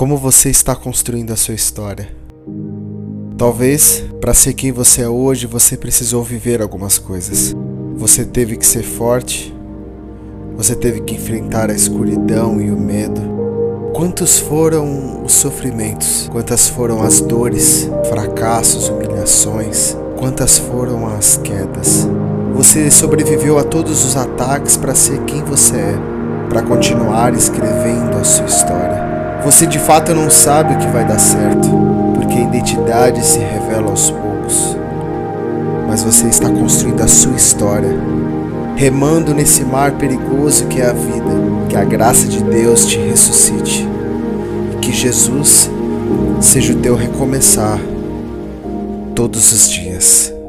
Como você está construindo a sua história? Talvez, para ser quem você é hoje, você precisou viver algumas coisas. Você teve que ser forte, você teve que enfrentar a escuridão e o medo. Quantos foram os sofrimentos? Quantas foram as dores, fracassos, humilhações? Quantas foram as quedas? Você sobreviveu a todos os ataques para ser quem você é, para continuar escrevendo a sua história. Você de fato não sabe o que vai dar certo, porque a identidade se revela aos poucos. Mas você está construindo a sua história, remando nesse mar perigoso que é a vida. Que a graça de Deus te ressuscite e que Jesus seja o teu recomeçar todos os dias.